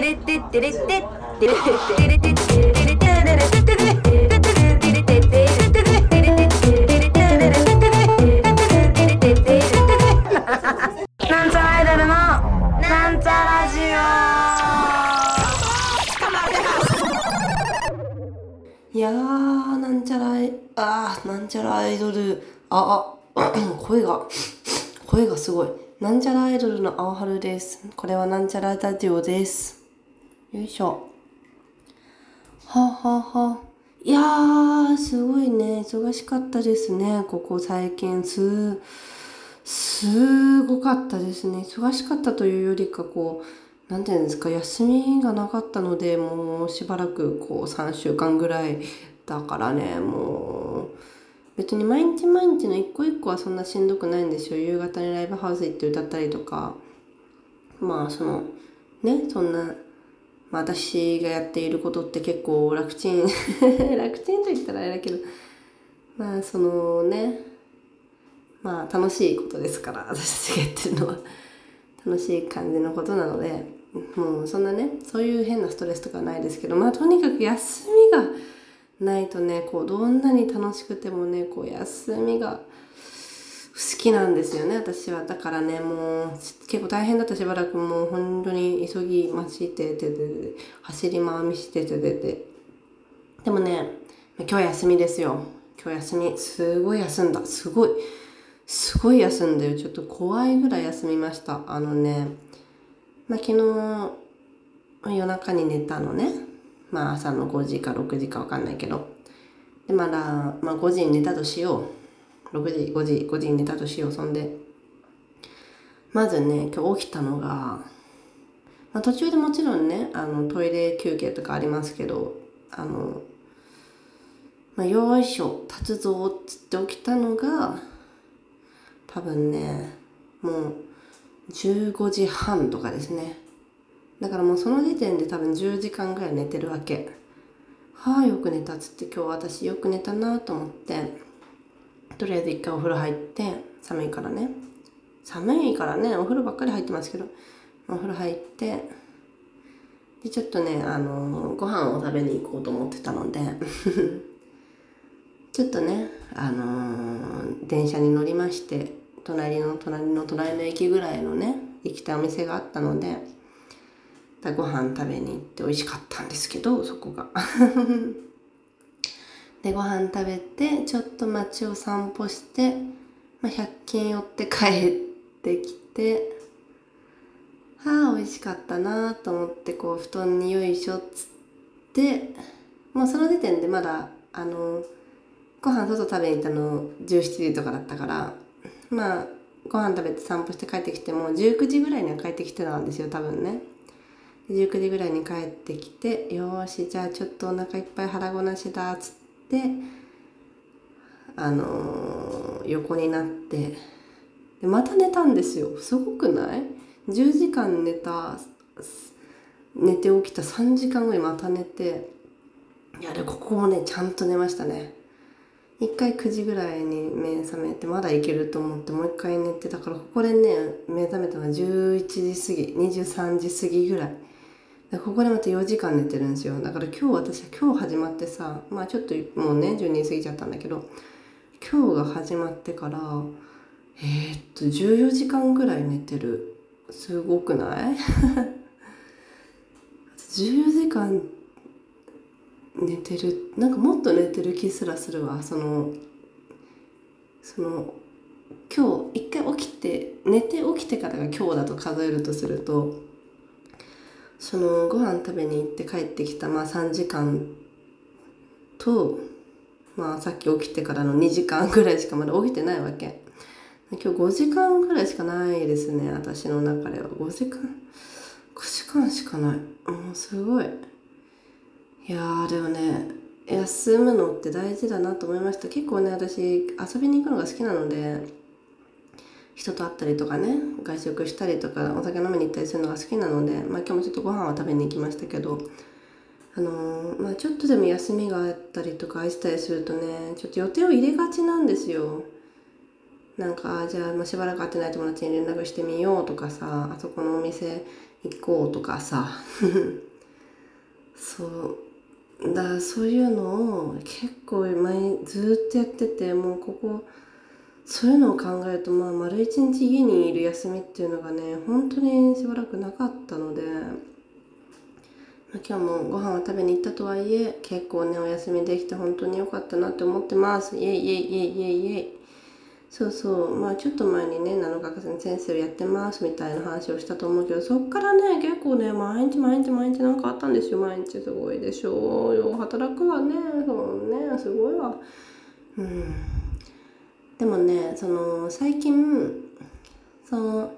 なんちゃらアイドルのなんちゃラジいやーなんちゃらあーなんちゃらアイドル。ああ 声が声がすごい。なんちゃらアイドルの青春です。これはなんちゃらラジオです。よいしょ。ははは。いやーすごいね。忙しかったですね。ここ最近すすごかったですね。忙しかったというよりかこうなんていうんですか休みがなかったのでもうしばらくこう3週間ぐらいだからね。もう別に毎日毎日の一個一個はそんなしんどくないんですよ。夕方にライブハウス行って歌ったりとか。まあそのねそんな、まあ、私がやっていることって結構楽ちん 楽ちんと言ったらあれだけどまあそのねまあ楽しいことですから私たちがやってるのは。楽しい感じのことなのでもうそんなねそういう変なストレスとかないですけどまあとにかく休みがないとねこうどんなに楽しくてもねこう休みが好きなんですよね私は。だからねもう結構大変だった。しばらくもう本当に急ぎ待ちててて走り回りしててて。てでもね今日休みですよ。今日休みすごい休んだ。すごいすごい休んでちょっと怖いぐらい休みました。あのねまあ昨日夜中に寝たのね。まあ朝の5時か6時かわかんないけど。でまだ、まあ、5時に寝たとしよう。6時5時5時に寝たとしよう。そんでまずね今日起きたのが、まあ、途中でもちろんねあのトイレ休憩とかありますけどあの、まあ、よいしょ立つぞっつって起きたのが多分ねもう15時半とかですね。だからもうその時点で多分10時間ぐらい寝てるわけ。はあよく寝たっつって今日私よく寝たなと思って。とりあえず一回お風呂入って寒いからね。寒いからねお風呂ばっかり入ってますけど。お風呂入ってでちょっとねあのご飯を食べに行こうと思ってたので ちょっとねあの電車に乗りまして隣の隣の隣の駅ぐらいのね行きたいお店があったのでご飯食べに行って美味しかったんですけどそこが。でご飯食べてちょっと街を散歩して、まあ、100均寄って帰ってきてはあ美味しかったなと思ってこう布団によいしょっつってもうその時点でまだあのご飯外食べに行ったの17時とかだったからまあご飯食べて散歩して帰ってきても19時ぐらいには帰ってきてたんですよ多分ね。19時ぐらいに帰ってきてよしじゃあちょっとお腹いっぱい腹ごなしだっつってあのー、横になってでまた寝たんですよ。すごくない？10時間寝た寝て起きた3時間後にまた寝ていやでここもねちゃんと寝ましたね。一回9時ぐらいに目覚めてまだいけると思ってもう一回寝てだからここでね目覚めたのは11時過ぎ23時過ぎぐらい。ここでまた4時間寝てるんですよ。だから今日私は今日始まってさまあちょっともうね12時過ぎちゃったんだけど今日が始まってからえー、っと14時間ぐらい寝てる。すごくない？14時間寝てる。なんかもっと寝てる気すらするわ。そのその今日一回起きて寝て起きてからが今日だと数えるとするとそのご飯食べに行って帰ってきたまあ3時間とまあさっき起きてからの2時間ぐらいしかまだ起きてないわけ。今日5時間ぐらいしかないですね私の中では。5時間5時間しかない。もうすごい。いやーでもね休むのって大事だなと思いました。結構ね私遊びに行くのが好きなので人と会ったりとかね外食したりとかお酒飲みに行ったりするのが好きなので、まあ、今日もちょっとご飯は食べに行きましたけどあのー、まあ、ちょっとでも休みがあったりとか愛したりするとねちょっと予定を入れがちなんですよ。なんかじゃあ、まあ、しばらく会ってない友達に連絡してみようとかさあそこのお店行こうとかさ。そう。だそういうのを結構前ずっとやっててもうここそういうのを考えるとまあ丸一日家にいる休みっていうのがね本当にしばらくなかったので、まあ、今日もご飯を食べに行ったとはいえ結構ねお休みできて本当に良かったなって思ってます。イエイイエイイエイイエイイエイ。そうそう。まあちょっと前にね7日間先生をやってますみたいな話をしたと思うけどそっからね結構ね毎日毎日毎日なんかあったんですよ。毎日すごいでしょうよ。働くわね。そうね。すごいわ。うん。でもねその最近その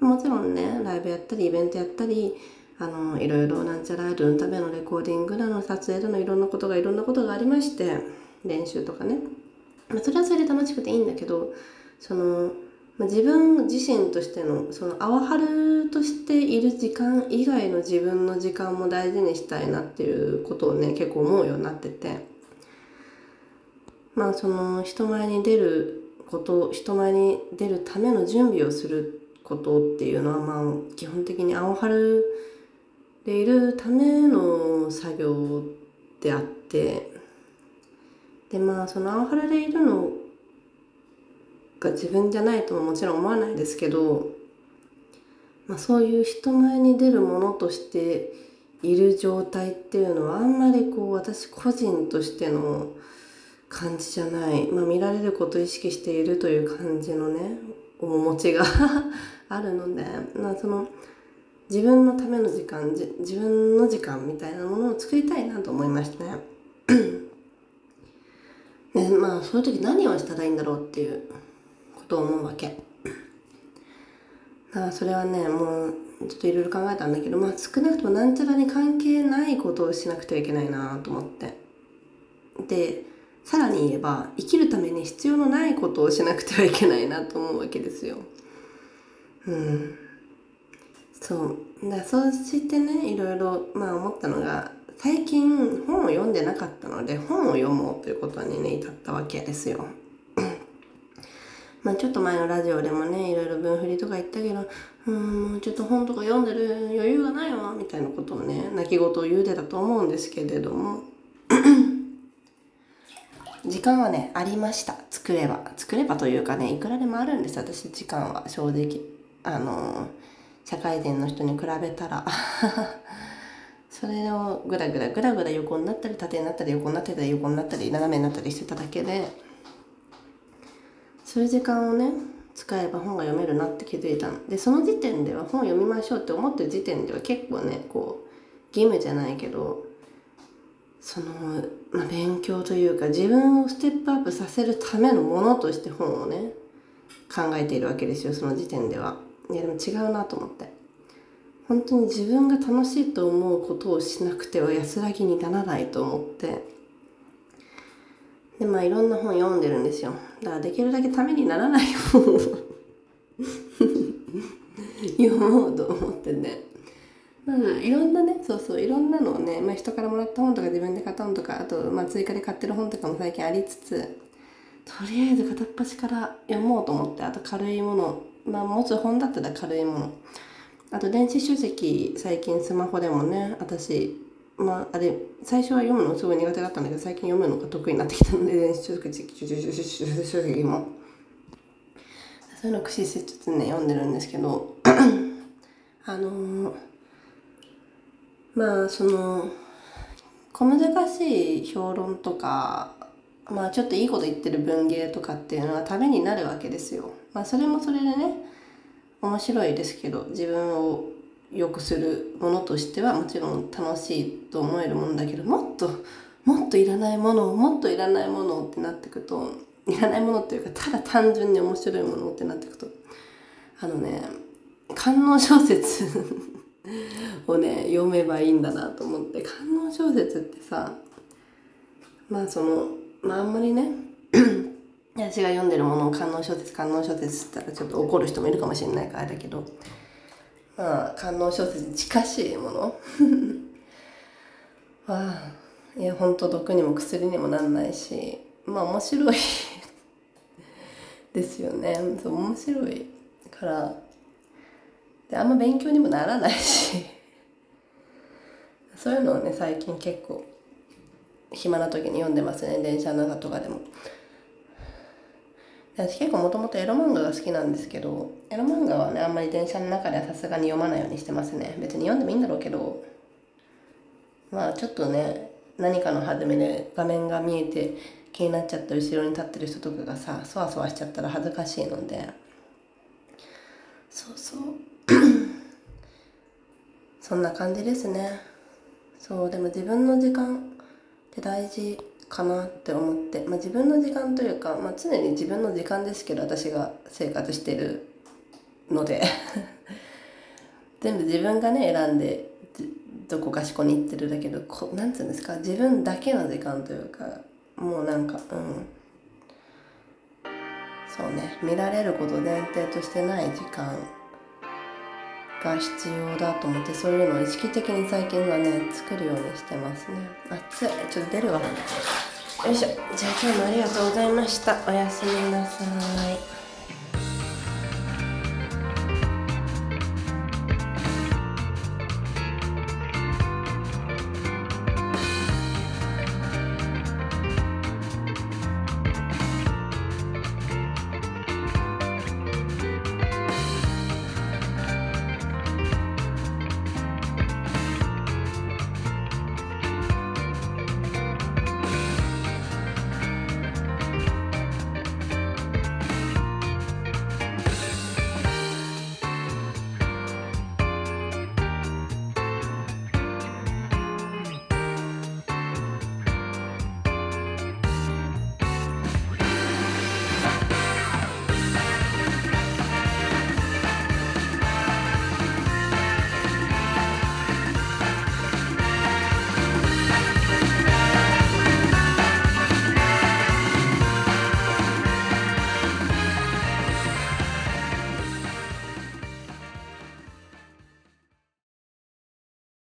もちろんねライブやったりイベントやったりあのいろいろなんちゃらアイドルのためのレコーディングだの撮影だのいろんなことがいろんなことがありまして練習とかね。まあ、それはそれで楽しくていいんだけどその、まあ、自分自身としてのそのアワハルとしている時間以外の自分の時間も大事にしたいなっていうことをね結構思うようになってて。まあその人前に出ること人前に出るための準備をすることっていうのはまあ基本的にアワハルでいるための作業であってでまあそのアワハラでいるのが自分じゃないとももちろん思わないですけど、まあ、そういう人前に出るものとしている状態っていうのはあんまりこう私個人としての感じじゃない、まあ、見られることを意識しているという感じのね面持ちが あるので、まあ、その自分のための時間自分の時間みたいなものを作りたいなと思いましたね。でまあそういう時何をしたらいいんだろうっていうことを思うわけ。だからそれはねもうちょっといろいろ考えたんだけどまあ少なくともなんちゃらに関係ないことをしなくてはいけないなと思って。でさらに言えば生きるために必要のないことをしなくてはいけないなと思うわけですよ。うん。そう。だそうしてねいろいろまあ思ったのが最近本を読んでなかったので本を読もうということにね至ったわけですよ。まあちょっと前のラジオでもねいろいろ文振りとか言ったけどうんちょっと本とか読んでる余裕がないわみたいなことをね泣き言を言うてたと思うんですけれども。時間はねありました。作れば。作ればというかねいくらでもあるんです。私時間は。正直。あの社会人の人に比べたら。それをぐらぐらぐらぐら横になったり縦になったり横になったり横になったり斜めになったりしてただけで。そういう時間をね使えば本が読めるなって気づいたの。でその時点では本を読みましょうって思ってる時点では結構ねこう義務じゃないけどその、まあ、勉強というか自分をステップアップさせるためのものとして本をね考えているわけですよその時点では。いやでも違うなと思って。本当に自分が楽しいと思うことをしなくては安らぎにならないと思って。でまあいろんな本読んでるんですよ。だからできるだけためにならない本を 読もうと思ってね。まあいろんなねそうそういろんなのをね、まあ、人からもらった本とか自分で買った本とかあと、まあ、追加で買ってる本とかも最近ありつつとりあえず片っ端から読もうと思ってあと軽いものまあ持つ本だったら軽いもの。あと電子書籍最近スマホでもね私まああれ最初は読むのすごい苦手だったんだけど最近読むのが得意になってきたので電子書籍書籍も。そういうの駆使してちょっとね読んでるんですけど あのー、まあその小難しい評論とかまあちょっといいこと言ってる文芸とかっていうのはためになるわけですよ。まあそれもそれでね面白いですけど自分を良くするものとしてはもちろん楽しいと思えるものだけどもっともっといらないものをもっといらないものってなってくといらないものっていうかただ単純に面白いものってなってくとあのね観音小説 をね読めばいいんだなと思って観音小説ってさまあそのまああんまりね 私が読んでるものを観音小説観音小説って言ったらちょっと怒る人もいるかもしれないからだけどまあ観音小説に近しいもの あいやほんと毒にも薬にもなんないしまあ面白いですよね。そう面白いからであんま勉強にもならないし。そういうのをね最近結構暇な時に読んでますね。電車の中とかでも。私結構もともとエロ漫画が好きなんですけどエロ漫画はねあんまり電車の中ではさすがに読まないようにしてますね。別に読んでもいいんだろうけどまあちょっとね何かの弾みで画面が見えて気になっちゃった後ろに立ってる人とかがさそわそわしちゃったら恥ずかしいので。そうそう。そんな感じですね。そうでも自分の時間って大事かなって思って、まあ、自分の時間というか、まあ、常に自分の時間ですけど私が生活してるので。全部自分がね選んでどこかしこに行ってるだけどこなんつうんですか？自分だけの時間というかもうなんかうん。そうね。見られること前提としてない時間。が必要だと思ってそういうのを意識的に最近はね作るようにしてますね。熱い。ちょっと出るわ。よいしょ。じゃあ今日もありがとうございました。おやすみなさい。